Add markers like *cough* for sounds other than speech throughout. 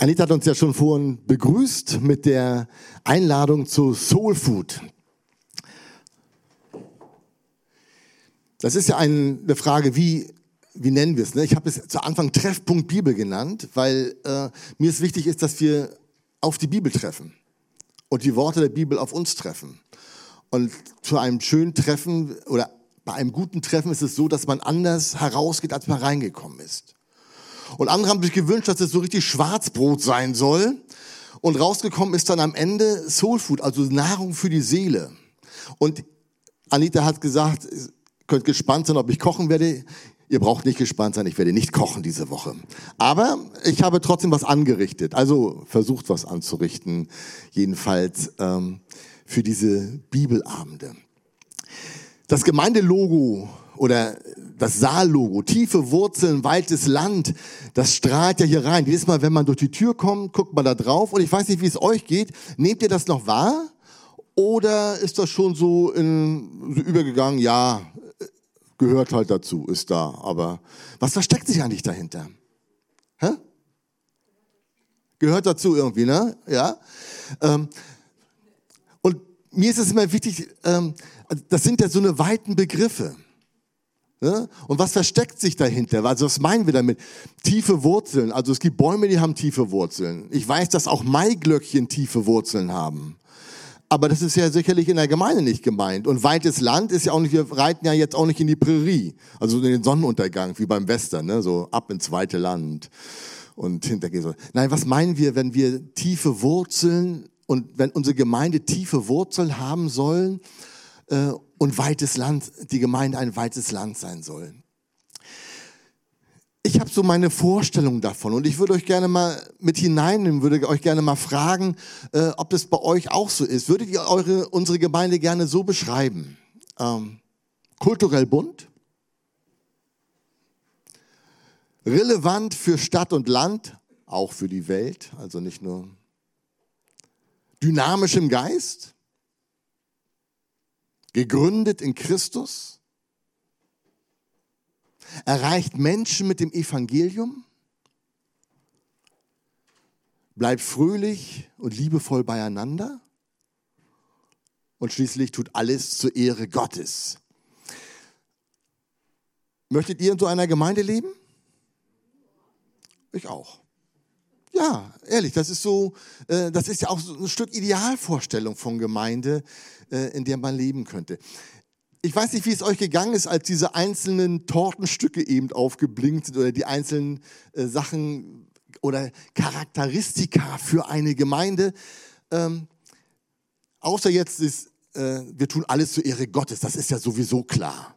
Anita hat uns ja schon vorhin begrüßt mit der Einladung zu Soul Food. Das ist ja eine Frage, wie, wie nennen wir es? Ne? Ich habe es zu Anfang Treffpunkt Bibel genannt, weil äh, mir es wichtig ist, dass wir auf die Bibel treffen und die Worte der Bibel auf uns treffen. Und zu einem schönen Treffen oder bei einem guten Treffen ist es so, dass man anders herausgeht, als man reingekommen ist. Und andere haben sich gewünscht, dass es so richtig Schwarzbrot sein soll. Und rausgekommen ist dann am Ende Soul Food, also Nahrung für die Seele. Und Anita hat gesagt, könnt gespannt sein, ob ich kochen werde. Ihr braucht nicht gespannt sein, ich werde nicht kochen diese Woche. Aber ich habe trotzdem was angerichtet, also versucht was anzurichten, jedenfalls ähm, für diese Bibelabende. Das Gemeindelogo oder das Saallogo, tiefe Wurzeln, weites Land, das strahlt ja hier rein. Jedes Mal, wenn man durch die Tür kommt, guckt man da drauf. Und ich weiß nicht, wie es euch geht. Nehmt ihr das noch wahr? Oder ist das schon so, in, so übergegangen? Ja, gehört halt dazu, ist da. Aber was versteckt sich eigentlich dahinter? Hä? Gehört dazu irgendwie, ne? Ja. Ähm, und mir ist es immer wichtig, ähm, das sind ja so eine weiten Begriffe. Ne? Und was versteckt sich dahinter? Also was meinen wir damit? Tiefe Wurzeln. Also es gibt Bäume, die haben tiefe Wurzeln. Ich weiß, dass auch Maiglöckchen tiefe Wurzeln haben. Aber das ist ja sicherlich in der Gemeinde nicht gemeint. Und weites Land ist ja auch nicht, wir reiten ja jetzt auch nicht in die Prärie, also in den Sonnenuntergang, wie beim Western, ne? so ab ins weite Land und hintergehen. Nein, was meinen wir, wenn wir tiefe Wurzeln und wenn unsere Gemeinde tiefe Wurzeln haben sollen äh, und weites Land, die Gemeinde ein weites Land sein soll? ich habe so meine Vorstellung davon und ich würde euch gerne mal mit hineinnehmen, würde euch gerne mal fragen, äh, ob das bei euch auch so ist. Würdet ihr eure, unsere Gemeinde gerne so beschreiben? Ähm, kulturell bunt, relevant für Stadt und Land, auch für die Welt, also nicht nur dynamisch im Geist, gegründet in Christus, erreicht Menschen mit dem Evangelium, bleibt fröhlich und liebevoll beieinander und schließlich tut alles zur Ehre Gottes. Möchtet ihr in so einer Gemeinde leben? Ich auch. Ja, ehrlich, das ist so, äh, das ist ja auch so ein Stück Idealvorstellung von Gemeinde, äh, in der man leben könnte ich weiß nicht, wie es euch gegangen ist, als diese einzelnen Tortenstücke eben aufgeblinkt sind oder die einzelnen äh, Sachen oder Charakteristika für eine Gemeinde. Ähm, außer jetzt ist, äh, wir tun alles zur Ehre Gottes, das ist ja sowieso klar.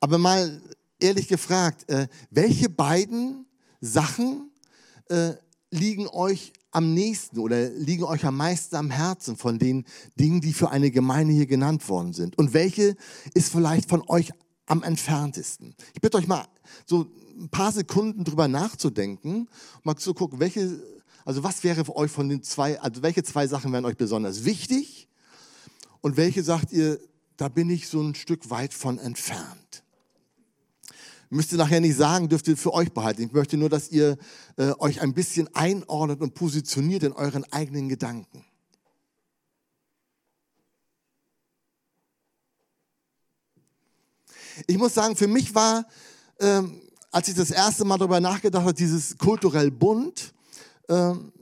Aber mal ehrlich gefragt, äh, welche beiden Sachen äh, liegen euch am nächsten oder liegen euch am meisten am Herzen von den Dingen, die für eine Gemeinde hier genannt worden sind? Und welche ist vielleicht von euch am entferntesten? Ich bitte euch mal so ein paar Sekunden drüber nachzudenken, mal zu gucken, welche, also was wäre für euch von den zwei, also welche zwei Sachen wären euch besonders wichtig und welche sagt ihr, da bin ich so ein Stück weit von entfernt? Müsst ihr nachher nicht sagen, dürft ihr für euch behalten. Ich möchte nur, dass ihr äh, euch ein bisschen einordnet und positioniert in euren eigenen Gedanken. Ich muss sagen, für mich war, ähm, als ich das erste Mal darüber nachgedacht habe, dieses kulturell bunt, ähm,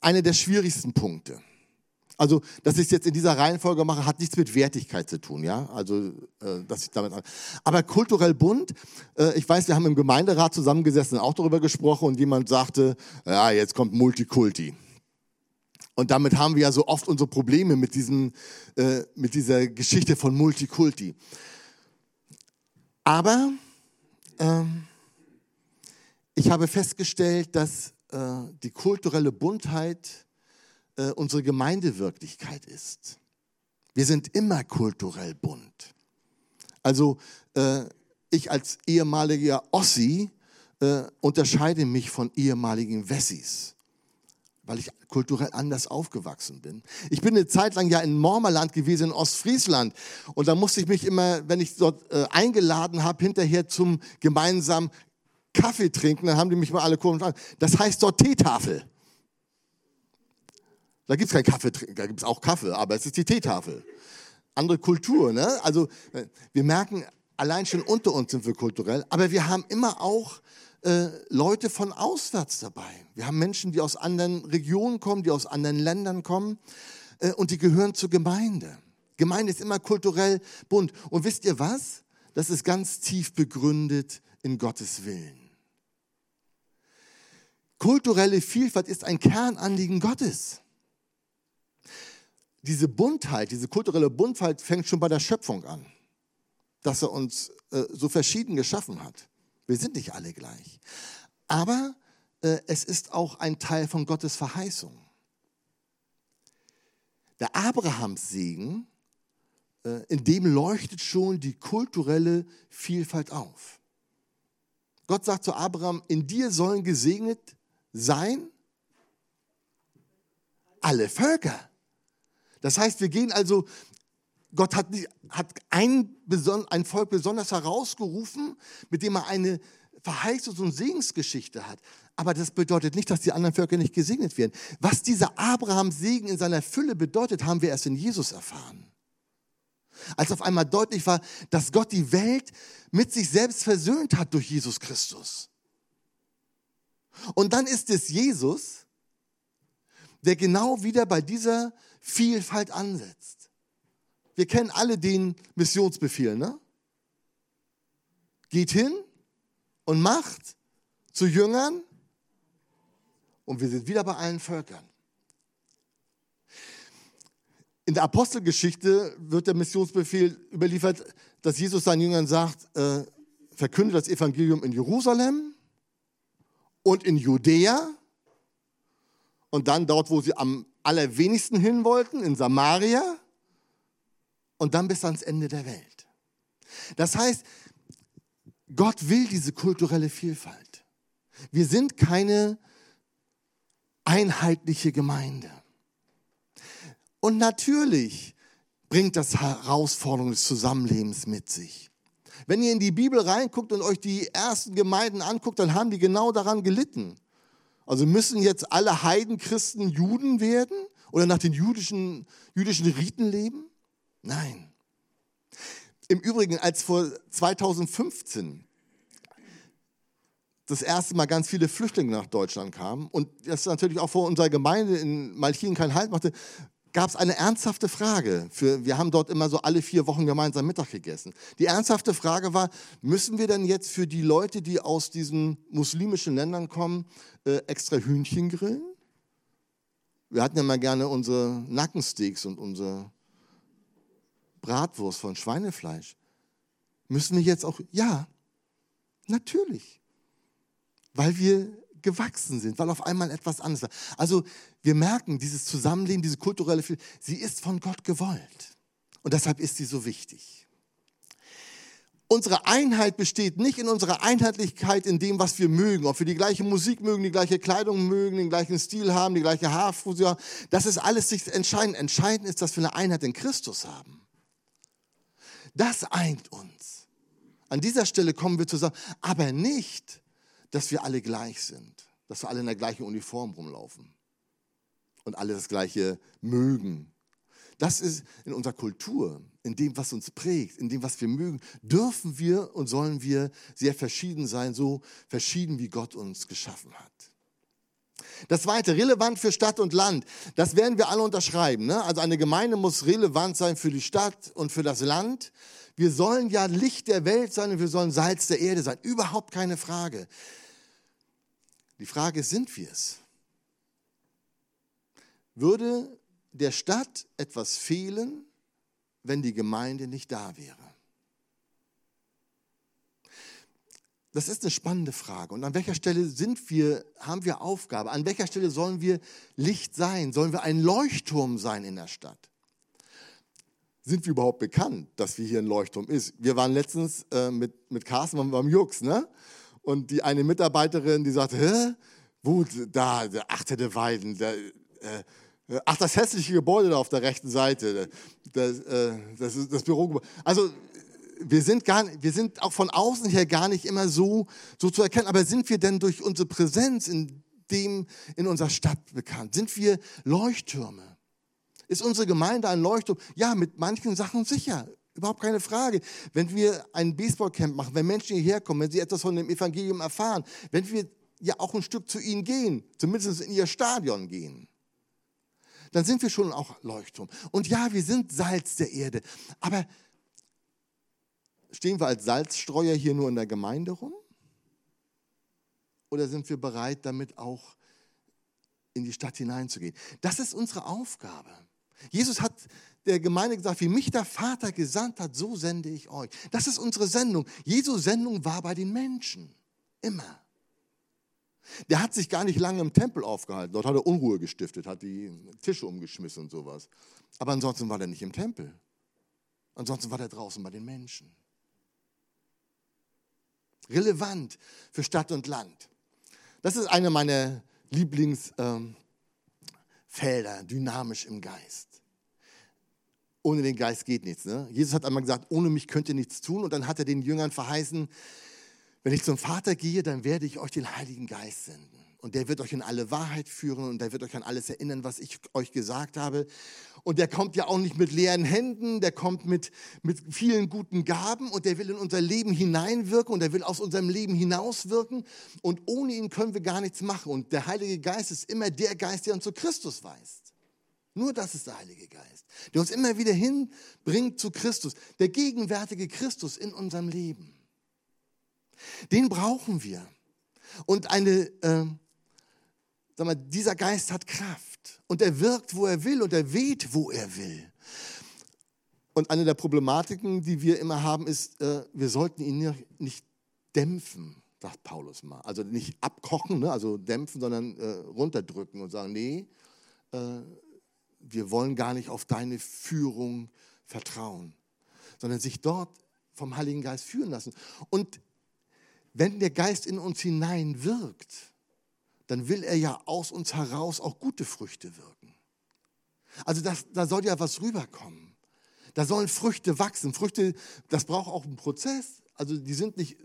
eine der schwierigsten Punkte. Also, dass ich es jetzt in dieser Reihenfolge mache, hat nichts mit Wertigkeit zu tun, ja. Also, äh, dass ich damit. Aber kulturell bunt. Äh, ich weiß, wir haben im Gemeinderat zusammengesessen, und auch darüber gesprochen und jemand sagte, ja, jetzt kommt Multikulti. Und damit haben wir ja so oft unsere Probleme mit diesem, äh, mit dieser Geschichte von Multikulti. Aber ähm, ich habe festgestellt, dass äh, die kulturelle Buntheit äh, unsere Gemeindewirklichkeit ist. Wir sind immer kulturell bunt. Also äh, ich als ehemaliger Ossi äh, unterscheide mich von ehemaligen Wessis, weil ich kulturell anders aufgewachsen bin. Ich bin eine Zeit lang ja in Mormerland gewesen, in Ostfriesland. Und da musste ich mich immer, wenn ich dort äh, eingeladen habe, hinterher zum gemeinsamen Kaffee trinken, dann haben die mich mal alle komisch an. Das heißt dort Teetafel. Da gibt es keinen Kaffee, da gibt es auch Kaffee, aber es ist die Teetafel. Andere Kultur, ne? Also wir merken, allein schon unter uns sind wir kulturell, aber wir haben immer auch äh, Leute von auswärts dabei. Wir haben Menschen, die aus anderen Regionen kommen, die aus anderen Ländern kommen äh, und die gehören zur Gemeinde. Gemeinde ist immer kulturell bunt. Und wisst ihr was? Das ist ganz tief begründet in Gottes Willen. Kulturelle Vielfalt ist ein Kernanliegen Gottes diese Buntheit, diese kulturelle Buntheit fängt schon bei der Schöpfung an, dass er uns äh, so verschieden geschaffen hat. Wir sind nicht alle gleich. Aber äh, es ist auch ein Teil von Gottes Verheißung. Der Abrahamssegen, äh, in dem leuchtet schon die kulturelle Vielfalt auf. Gott sagt zu Abraham, in dir sollen gesegnet sein alle Völker. Das heißt, wir gehen also, Gott hat, hat ein, ein Volk besonders herausgerufen, mit dem er eine Verheißungs- und Segensgeschichte hat. Aber das bedeutet nicht, dass die anderen Völker nicht gesegnet werden. Was dieser Abrahams Segen in seiner Fülle bedeutet, haben wir erst in Jesus erfahren. Als auf einmal deutlich war, dass Gott die Welt mit sich selbst versöhnt hat durch Jesus Christus. Und dann ist es Jesus, der genau wieder bei dieser Vielfalt ansetzt. Wir kennen alle den Missionsbefehl, ne? Geht hin und macht zu Jüngern und wir sind wieder bei allen Völkern. In der Apostelgeschichte wird der Missionsbefehl überliefert, dass Jesus seinen Jüngern sagt, äh, verkünde das Evangelium in Jerusalem und in Judäa und dann dort, wo sie am allerwenigsten hin wollten, in Samaria und dann bis ans Ende der Welt. Das heißt, Gott will diese kulturelle Vielfalt. Wir sind keine einheitliche Gemeinde. Und natürlich bringt das Herausforderungen des Zusammenlebens mit sich. Wenn ihr in die Bibel reinguckt und euch die ersten Gemeinden anguckt, dann haben die genau daran gelitten. Also müssen jetzt alle Heidenchristen Juden werden oder nach den jüdischen, jüdischen Riten leben? Nein. Im Übrigen, als vor 2015 das erste Mal ganz viele Flüchtlinge nach Deutschland kamen und das natürlich auch vor unserer Gemeinde in Malchin keinen Halt machte, gab es eine ernsthafte Frage. Für, wir haben dort immer so alle vier Wochen gemeinsam Mittag gegessen. Die ernsthafte Frage war, müssen wir denn jetzt für die Leute, die aus diesen muslimischen Ländern kommen, äh, extra Hühnchen grillen? Wir hatten ja mal gerne unsere Nackensteaks und unsere Bratwurst von Schweinefleisch. Müssen wir jetzt auch, ja, natürlich. Weil wir gewachsen sind, weil auf einmal etwas anderes war. Also wir merken, dieses Zusammenleben, diese kulturelle sie ist von Gott gewollt. Und deshalb ist sie so wichtig. Unsere Einheit besteht nicht in unserer Einheitlichkeit in dem, was wir mögen. Ob wir die gleiche Musik mögen, die gleiche Kleidung mögen, den gleichen Stil haben, die gleiche Haarfrisur. Das ist alles nicht entscheidend. Entscheidend ist, dass wir eine Einheit in Christus haben. Das eint uns. An dieser Stelle kommen wir zusammen. Aber nicht, dass wir alle gleich sind, dass wir alle in der gleichen Uniform rumlaufen und alle das Gleiche mögen. Das ist in unserer Kultur, in dem, was uns prägt, in dem, was wir mögen, dürfen wir und sollen wir sehr verschieden sein, so verschieden, wie Gott uns geschaffen hat. Das zweite, relevant für Stadt und Land. Das werden wir alle unterschreiben. Ne? Also eine Gemeinde muss relevant sein für die Stadt und für das Land. Wir sollen ja Licht der Welt sein und wir sollen Salz der Erde sein. Überhaupt keine Frage. Die Frage sind wir es? Würde der Stadt etwas fehlen, wenn die Gemeinde nicht da wäre? Das ist eine spannende Frage. Und an welcher Stelle sind wir, haben wir Aufgabe? An welcher Stelle sollen wir Licht sein? Sollen wir ein Leuchtturm sein in der Stadt? Sind wir überhaupt bekannt, dass wir hier ein Leuchtturm ist? Wir waren letztens äh, mit, mit Carsten beim Jux, ne? Und die eine Mitarbeiterin, die sagte, Hä? wo, da, der achte Weiden, der, äh, ach, das hässliche Gebäude da auf der rechten Seite, das, äh, das ist das Bürogebäude. Also, wir sind, gar, wir sind auch von außen her gar nicht immer so, so zu erkennen. Aber sind wir denn durch unsere Präsenz in dem, in unserer Stadt bekannt? Sind wir Leuchttürme? Ist unsere Gemeinde ein Leuchtturm? Ja, mit manchen Sachen sicher. Überhaupt keine Frage. Wenn wir ein Baseballcamp machen, wenn Menschen hierher kommen, wenn sie etwas von dem Evangelium erfahren, wenn wir ja auch ein Stück zu ihnen gehen, zumindest in ihr Stadion gehen, dann sind wir schon auch Leuchtturm. Und ja, wir sind Salz der Erde. Aber stehen wir als Salzstreuer hier nur in der Gemeinde rum? Oder sind wir bereit, damit auch in die Stadt hineinzugehen? Das ist unsere Aufgabe. Jesus hat der Gemeinde gesagt, wie mich der Vater gesandt hat, so sende ich euch. Das ist unsere Sendung. Jesu Sendung war bei den Menschen. Immer. Der hat sich gar nicht lange im Tempel aufgehalten. Dort hat er Unruhe gestiftet, hat die Tische umgeschmissen und sowas. Aber ansonsten war er nicht im Tempel. Ansonsten war er draußen bei den Menschen. Relevant für Stadt und Land. Das ist eine meiner Lieblingsfelder, ähm, dynamisch im Geist. Ohne den Geist geht nichts. Ne? Jesus hat einmal gesagt, ohne mich könnt ihr nichts tun. Und dann hat er den Jüngern verheißen, wenn ich zum Vater gehe, dann werde ich euch den Heiligen Geist senden. Und der wird euch in alle Wahrheit führen und der wird euch an alles erinnern, was ich euch gesagt habe. Und der kommt ja auch nicht mit leeren Händen, der kommt mit, mit vielen guten Gaben und der will in unser Leben hineinwirken und der will aus unserem Leben hinauswirken. Und ohne ihn können wir gar nichts machen. Und der Heilige Geist ist immer der Geist, der uns zu Christus weist. Nur das ist der Heilige Geist, der uns immer wieder hinbringt zu Christus, der gegenwärtige Christus in unserem Leben. Den brauchen wir. Und eine, äh, sag mal, dieser Geist hat Kraft und er wirkt, wo er will und er weht, wo er will. Und eine der Problematiken, die wir immer haben, ist, äh, wir sollten ihn nicht dämpfen, sagt Paulus mal. Also nicht abkochen, ne? also dämpfen, sondern äh, runterdrücken und sagen, nee, äh, wir wollen gar nicht auf deine Führung vertrauen, sondern sich dort vom Heiligen Geist führen lassen. Und wenn der Geist in uns hinein wirkt, dann will er ja aus uns heraus auch gute Früchte wirken. Also das, da soll ja was rüberkommen. Da sollen Früchte wachsen. Früchte, das braucht auch einen Prozess. Also die sind nicht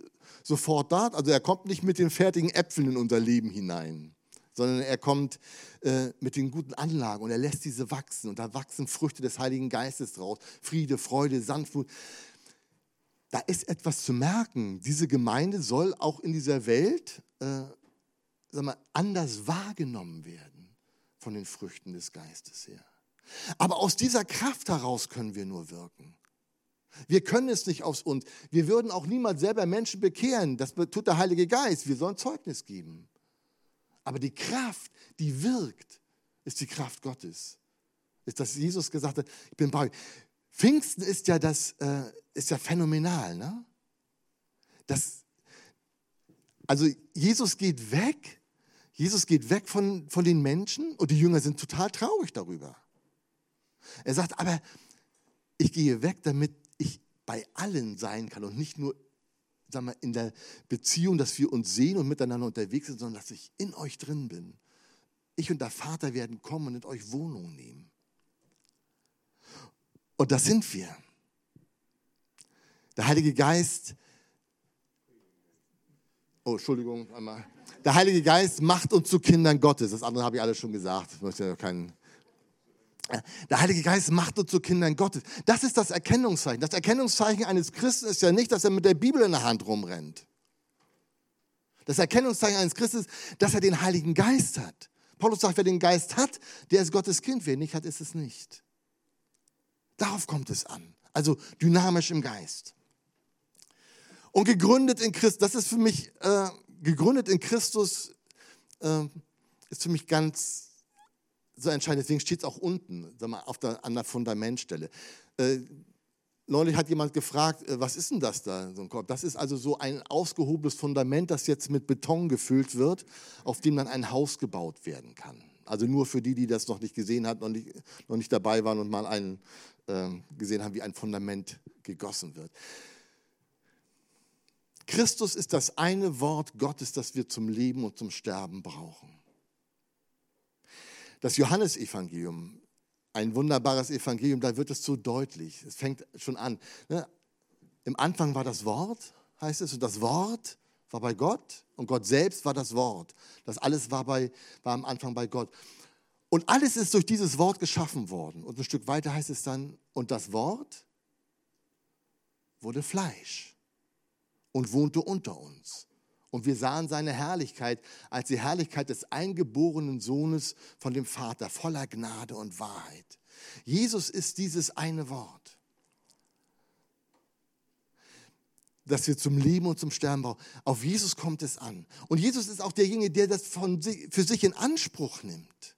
sofort da. Also er kommt nicht mit den fertigen Äpfeln in unser Leben hinein, sondern er kommt äh, mit den guten Anlagen und er lässt diese wachsen. Und da wachsen Früchte des Heiligen Geistes draus. Friede, Freude, Sanftmut da ist etwas zu merken. Diese Gemeinde soll auch in dieser Welt äh, sag mal, anders wahrgenommen werden von den Früchten des Geistes her. Aber aus dieser Kraft heraus können wir nur wirken. Wir können es nicht aus uns. Wir würden auch niemals selber Menschen bekehren. Das tut der Heilige Geist. Wir sollen Zeugnis geben. Aber die Kraft, die wirkt, ist die Kraft Gottes. Ist, dass Jesus gesagt hat, ich bin bei euch. Pfingsten ist ja, das, äh, ist ja phänomenal. Ne? Das, also Jesus geht weg, Jesus geht weg von, von den Menschen und die Jünger sind total traurig darüber. Er sagt, aber ich gehe weg, damit ich bei allen sein kann und nicht nur sagen wir, in der Beziehung, dass wir uns sehen und miteinander unterwegs sind, sondern dass ich in euch drin bin. Ich und der Vater werden kommen und in euch Wohnung nehmen. Und das sind wir. Der Heilige Geist, oh, Entschuldigung, einmal. Der Heilige Geist macht uns zu Kindern Gottes. Das andere habe ich alles schon gesagt. Ich möchte ja keinen. Der Heilige Geist macht uns zu Kindern Gottes. Das ist das Erkennungszeichen. Das Erkennungszeichen eines Christen ist ja nicht, dass er mit der Bibel in der Hand rumrennt. Das Erkennungszeichen eines Christen ist, dass er den Heiligen Geist hat. Paulus sagt, wer den Geist hat, der ist Gottes Kind. Wer nicht hat, ist es nicht. Darauf kommt es an. Also dynamisch im Geist. Und gegründet in Christus, das ist für mich, äh, gegründet in Christus äh, ist für mich ganz so entscheidend. Deswegen steht es auch unten, sag mal, auf der, an der Fundamentstelle. Äh, neulich hat jemand gefragt, äh, was ist denn das da, so ein Korb? Das ist also so ein ausgehobenes Fundament, das jetzt mit Beton gefüllt wird, auf dem dann ein Haus gebaut werden kann. Also nur für die, die das noch nicht gesehen haben, noch nicht, noch nicht dabei waren und mal einen äh, gesehen haben, wie ein Fundament gegossen wird. Christus ist das eine Wort Gottes, das wir zum Leben und zum Sterben brauchen. Das Johannesevangelium, ein wunderbares Evangelium, da wird es so deutlich. Es fängt schon an. Ne? Im Anfang war das Wort, heißt es, und das Wort war bei Gott und Gott selbst war das Wort. Das alles war, bei, war am Anfang bei Gott. Und alles ist durch dieses Wort geschaffen worden. Und ein Stück weiter heißt es dann, und das Wort wurde Fleisch und wohnte unter uns. Und wir sahen seine Herrlichkeit als die Herrlichkeit des eingeborenen Sohnes von dem Vater, voller Gnade und Wahrheit. Jesus ist dieses eine Wort, das wir zum Leben und zum Sterben brauchen. Auf Jesus kommt es an. Und Jesus ist auch derjenige, der das von, für sich in Anspruch nimmt.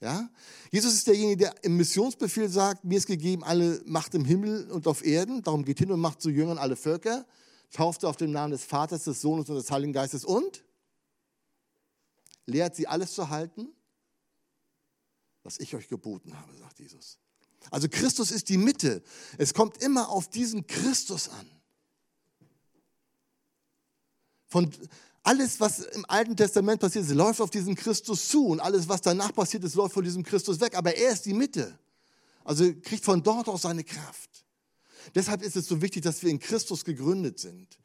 Ja? Jesus ist derjenige, der im Missionsbefehl sagt, mir ist gegeben alle Macht im Himmel und auf Erden, darum geht hin und macht zu Jüngern alle Völker, tauft auf den Namen des Vaters, des Sohnes und des Heiligen Geistes und lehrt sie alles zu halten, was ich euch geboten habe, sagt Jesus. Also Christus ist die Mitte. Es kommt immer auf diesen Christus an. Von, alles, was im Alten Testament passiert ist, läuft auf diesen Christus zu und alles, was danach passiert ist, läuft von diesem Christus weg. Aber er ist die Mitte. Also kriegt von dort aus seine Kraft. Deshalb ist es so wichtig, dass wir in Christus gegründet sind.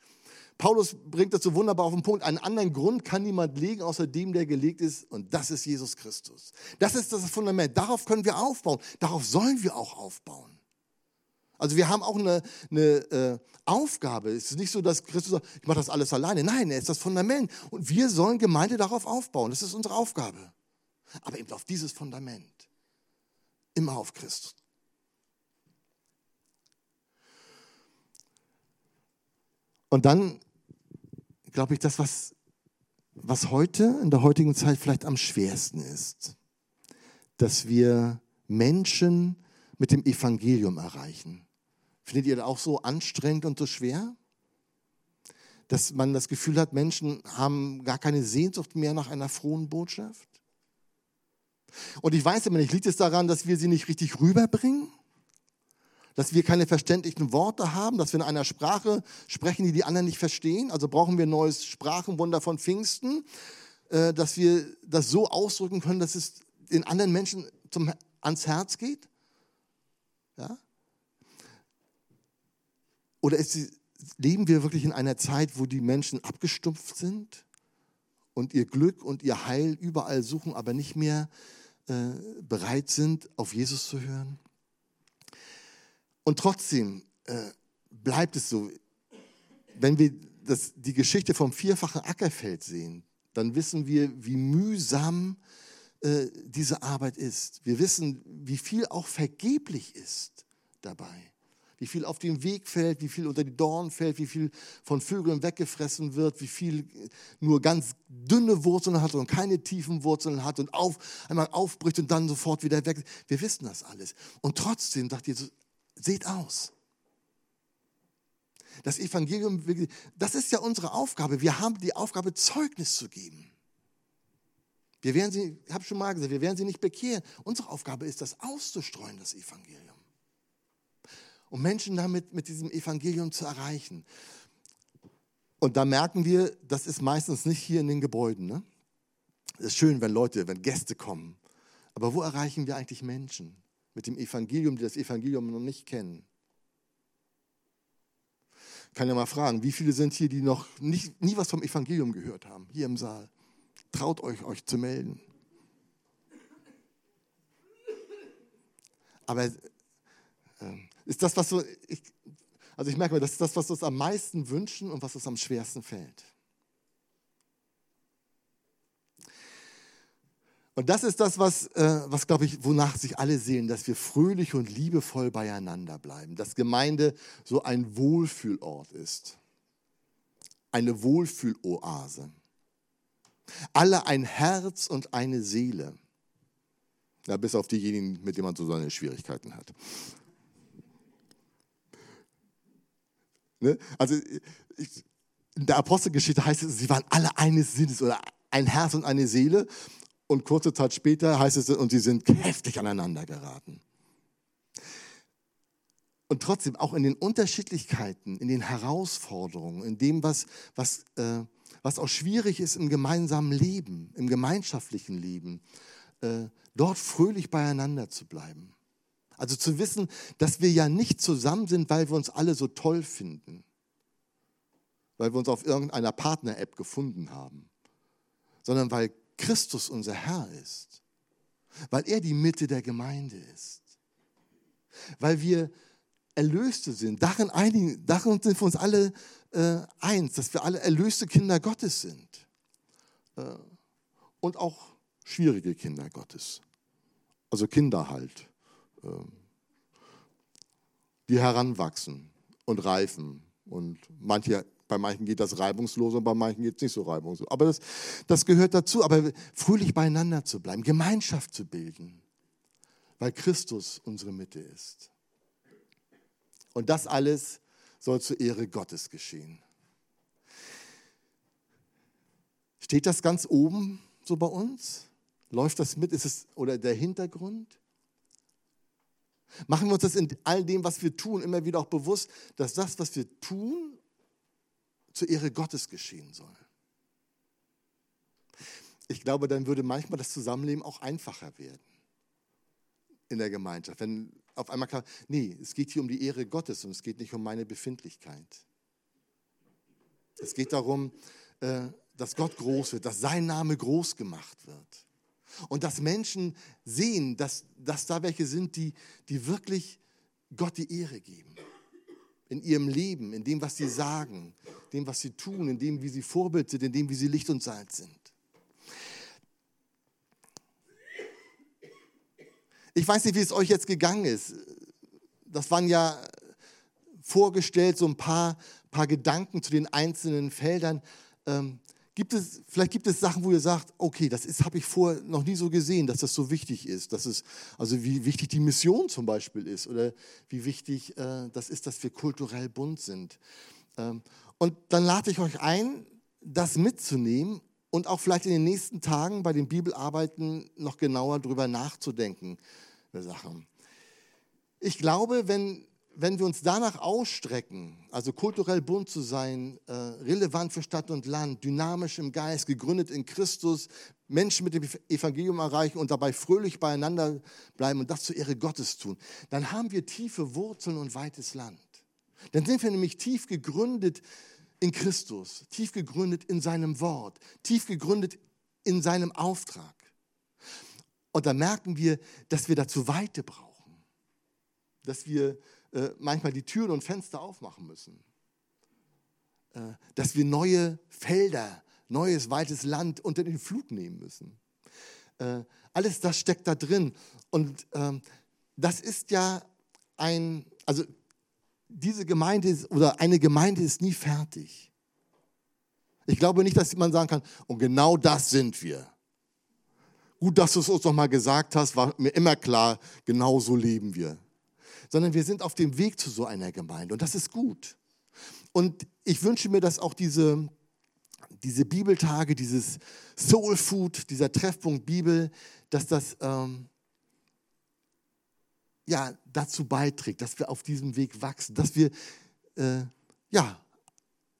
Paulus bringt das so wunderbar auf den Punkt. Einen anderen Grund kann niemand legen, außer dem, der gelegt ist. Und das ist Jesus Christus. Das ist das Fundament. Darauf können wir aufbauen. Darauf sollen wir auch aufbauen. Also wir haben auch eine, eine äh, Aufgabe. Es ist nicht so, dass Christus sagt, ich mache das alles alleine. Nein, er ist das Fundament. Und wir sollen Gemeinde darauf aufbauen. Das ist unsere Aufgabe. Aber eben auf dieses Fundament. Immer auf Christus. Und dann glaube ich, das, was, was heute, in der heutigen Zeit vielleicht am schwersten ist, dass wir Menschen mit dem Evangelium erreichen. Findet ihr das auch so anstrengend und so schwer? Dass man das Gefühl hat, Menschen haben gar keine Sehnsucht mehr nach einer frohen Botschaft? Und ich weiß immer nicht, liegt es daran, dass wir sie nicht richtig rüberbringen? Dass wir keine verständlichen Worte haben, dass wir in einer Sprache sprechen, die die anderen nicht verstehen? Also brauchen wir ein neues Sprachenwunder von Pfingsten, äh, dass wir das so ausdrücken können, dass es den anderen Menschen zum, ans Herz geht? Ja? Oder ist, leben wir wirklich in einer Zeit, wo die Menschen abgestumpft sind und ihr Glück und ihr Heil überall suchen, aber nicht mehr äh, bereit sind, auf Jesus zu hören? Und trotzdem äh, bleibt es so, wenn wir das, die Geschichte vom vierfachen Ackerfeld sehen, dann wissen wir, wie mühsam äh, diese Arbeit ist. Wir wissen, wie viel auch vergeblich ist dabei wie viel auf den Weg fällt, wie viel unter die Dornen fällt, wie viel von Vögeln weggefressen wird, wie viel nur ganz dünne Wurzeln hat und keine tiefen Wurzeln hat und auf, einmal aufbricht und dann sofort wieder weg. Wir wissen das alles. Und trotzdem sagt Jesus, seht aus. Das Evangelium, das ist ja unsere Aufgabe. Wir haben die Aufgabe, Zeugnis zu geben. Wir werden sie, ich habe schon mal gesagt, wir werden sie nicht bekehren. Unsere Aufgabe ist, das auszustreuen, das Evangelium um Menschen damit mit diesem Evangelium zu erreichen. Und da merken wir, das ist meistens nicht hier in den Gebäuden. Ne? Es ist schön, wenn Leute, wenn Gäste kommen. Aber wo erreichen wir eigentlich Menschen mit dem Evangelium, die das Evangelium noch nicht kennen? Ich kann ja mal fragen, wie viele sind hier, die noch nicht, nie was vom Evangelium gehört haben, hier im Saal? Traut euch, euch zu melden. Aber ähm, ist das, was so, ich, also ich merke mal, das ist das, was wir uns am meisten wünschen und was uns am schwersten fällt. Und das ist das, was, äh, was glaube ich, wonach sich alle sehen, dass wir fröhlich und liebevoll beieinander bleiben, dass Gemeinde so ein Wohlfühlort ist, eine Wohlfühloase. Alle ein Herz und eine Seele. Ja, bis auf diejenigen, mit denen man so seine Schwierigkeiten hat. Ne? Also ich, in der Apostelgeschichte heißt es, sie waren alle eines Sinnes oder ein Herz und eine Seele. Und kurze Zeit später heißt es, und sie sind heftig aneinander geraten. Und trotzdem, auch in den Unterschiedlichkeiten, in den Herausforderungen, in dem, was, was, äh, was auch schwierig ist im gemeinsamen Leben, im gemeinschaftlichen Leben, äh, dort fröhlich beieinander zu bleiben. Also zu wissen, dass wir ja nicht zusammen sind, weil wir uns alle so toll finden, weil wir uns auf irgendeiner Partner-App gefunden haben, sondern weil Christus unser Herr ist, weil er die Mitte der Gemeinde ist, weil wir Erlöste sind. Darin, einigen, darin sind wir uns alle äh, eins, dass wir alle erlöste Kinder Gottes sind. Äh, und auch schwierige Kinder Gottes. Also Kinder halt, äh, die heranwachsen und reifen. Und manche, bei manchen geht das reibungslos und bei manchen geht es nicht so reibungslos. Aber das, das gehört dazu. Aber fröhlich beieinander zu bleiben, Gemeinschaft zu bilden, weil Christus unsere Mitte ist. Und das alles soll zur Ehre Gottes geschehen. Steht das ganz oben so bei uns? Läuft das mit? Ist es oder der Hintergrund? Machen wir uns das in all dem, was wir tun, immer wieder auch bewusst, dass das, was wir tun, zur Ehre Gottes geschehen soll. Ich glaube, dann würde manchmal das Zusammenleben auch einfacher werden in der Gemeinschaft. Wenn auf einmal klar, nee, es geht hier um die Ehre Gottes und es geht nicht um meine Befindlichkeit. Es geht darum, äh, dass Gott groß wird, dass sein Name groß gemacht wird. Und dass Menschen sehen, dass, dass da welche sind, die, die wirklich Gott die Ehre geben. In ihrem Leben, in dem, was sie sagen, dem, was sie tun, in dem, wie sie Vorbild sind, in dem, wie sie Licht und Salz sind. Ich weiß nicht, wie es euch jetzt gegangen ist. Das waren ja vorgestellt so ein paar, paar Gedanken zu den einzelnen Feldern. Ähm, Gibt es, vielleicht gibt es Sachen, wo ihr sagt, okay, das habe ich vorher noch nie so gesehen, dass das so wichtig ist. Dass es, also wie wichtig die Mission zum Beispiel ist oder wie wichtig äh, das ist, dass wir kulturell bunt sind. Ähm, und dann lade ich euch ein, das mitzunehmen und auch vielleicht in den nächsten Tagen bei den Bibelarbeiten noch genauer darüber nachzudenken. Sache. Ich glaube, wenn wenn wir uns danach ausstrecken, also kulturell bunt zu sein, äh, relevant für Stadt und Land, dynamisch im Geist, gegründet in Christus, Menschen mit dem Evangelium erreichen und dabei fröhlich beieinander bleiben und das zur Ehre Gottes tun, dann haben wir tiefe Wurzeln und weites Land. Dann sind wir nämlich tief gegründet in Christus, tief gegründet in seinem Wort, tief gegründet in seinem Auftrag. Und dann merken wir, dass wir dazu Weite brauchen, dass wir äh, manchmal die Türen und Fenster aufmachen müssen. Äh, dass wir neue Felder, neues, weites Land unter den Flug nehmen müssen. Äh, alles das steckt da drin. Und ähm, das ist ja ein, also diese Gemeinde oder eine Gemeinde ist nie fertig. Ich glaube nicht, dass man sagen kann, und genau das sind wir. Gut, dass du es uns noch mal gesagt hast, war mir immer klar, genau so leben wir sondern wir sind auf dem Weg zu so einer Gemeinde und das ist gut. Und ich wünsche mir, dass auch diese, diese Bibeltage, dieses Soul Food, dieser Treffpunkt Bibel, dass das ähm, ja, dazu beiträgt, dass wir auf diesem Weg wachsen, dass wir äh, ja,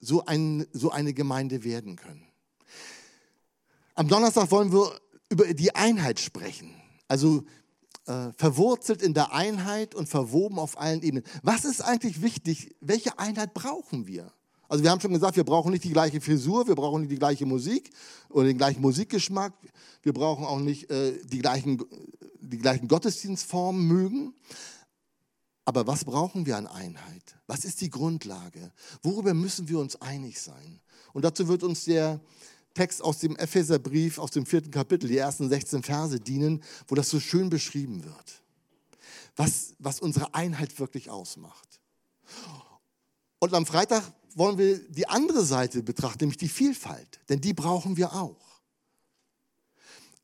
so, ein, so eine Gemeinde werden können. Am Donnerstag wollen wir über die Einheit sprechen. Also äh, verwurzelt in der Einheit und verwoben auf allen Ebenen. Was ist eigentlich wichtig? Welche Einheit brauchen wir? Also wir haben schon gesagt, wir brauchen nicht die gleiche Frisur, wir brauchen nicht die gleiche Musik oder den gleichen Musikgeschmack, wir brauchen auch nicht äh, die, gleichen, die gleichen Gottesdienstformen mögen. Aber was brauchen wir an Einheit? Was ist die Grundlage? Worüber müssen wir uns einig sein? Und dazu wird uns der Text aus dem Epheserbrief, aus dem vierten Kapitel, die ersten 16 Verse dienen, wo das so schön beschrieben wird. Was, was unsere Einheit wirklich ausmacht. Und am Freitag wollen wir die andere Seite betrachten, nämlich die Vielfalt, denn die brauchen wir auch.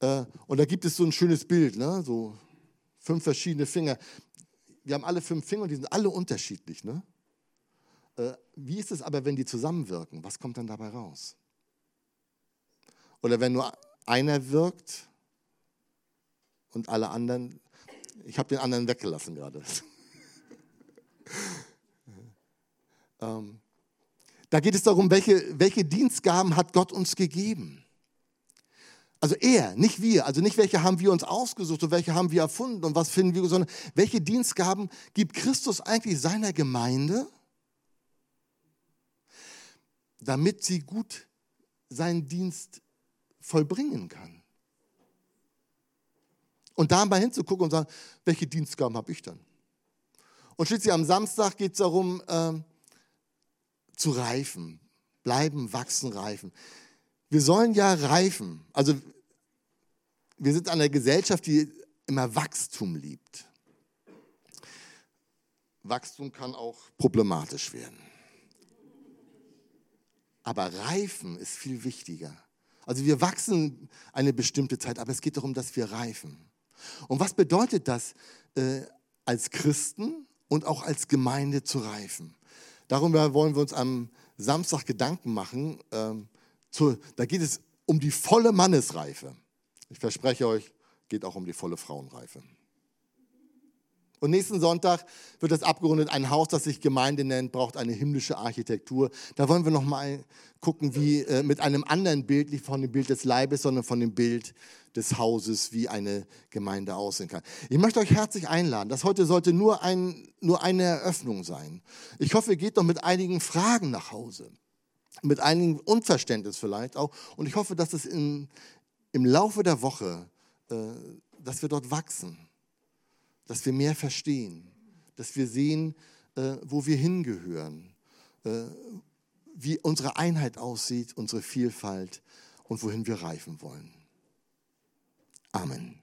Äh, und da gibt es so ein schönes Bild, ne? so fünf verschiedene Finger. Wir haben alle fünf Finger und die sind alle unterschiedlich. Ne? Äh, wie ist es aber, wenn die zusammenwirken? Was kommt dann dabei raus? Oder wenn nur einer wirkt und alle anderen, ich habe den anderen weggelassen gerade. *laughs* ähm, da geht es darum, welche, welche Dienstgaben hat Gott uns gegeben. Also er, nicht wir. Also nicht welche haben wir uns ausgesucht und welche haben wir erfunden und was finden wir, sondern welche Dienstgaben gibt Christus eigentlich seiner Gemeinde, damit sie gut seinen Dienst vollbringen kann. Und da mal hinzugucken und sagen, welche Dienstgaben habe ich dann? Und schließlich am Samstag geht es darum, äh, zu reifen, bleiben, wachsen, reifen. Wir sollen ja reifen. Also wir sind eine Gesellschaft, die immer Wachstum liebt. Wachstum kann auch problematisch werden. Aber reifen ist viel wichtiger. Also wir wachsen eine bestimmte Zeit, aber es geht darum, dass wir reifen. Und was bedeutet das, äh, als Christen und auch als Gemeinde zu reifen? Darüber wollen wir uns am Samstag Gedanken machen. Ähm, zu, da geht es um die volle Mannesreife. Ich verspreche euch, geht auch um die volle Frauenreife. Und nächsten Sonntag wird das abgerundet. Ein Haus, das sich Gemeinde nennt, braucht eine himmlische Architektur. Da wollen wir noch mal gucken, wie äh, mit einem anderen Bild, nicht von dem Bild des Leibes, sondern von dem Bild des Hauses, wie eine Gemeinde aussehen kann. Ich möchte euch herzlich einladen. Das heute sollte nur, ein, nur eine Eröffnung sein. Ich hoffe, ihr geht noch mit einigen Fragen nach Hause mit einigem Unverständnis vielleicht auch. Und ich hoffe, dass es in, im Laufe der Woche, äh, dass wir dort wachsen, dass wir mehr verstehen, dass wir sehen, äh, wo wir hingehören, äh, wie unsere Einheit aussieht, unsere Vielfalt und wohin wir reifen wollen. Amen.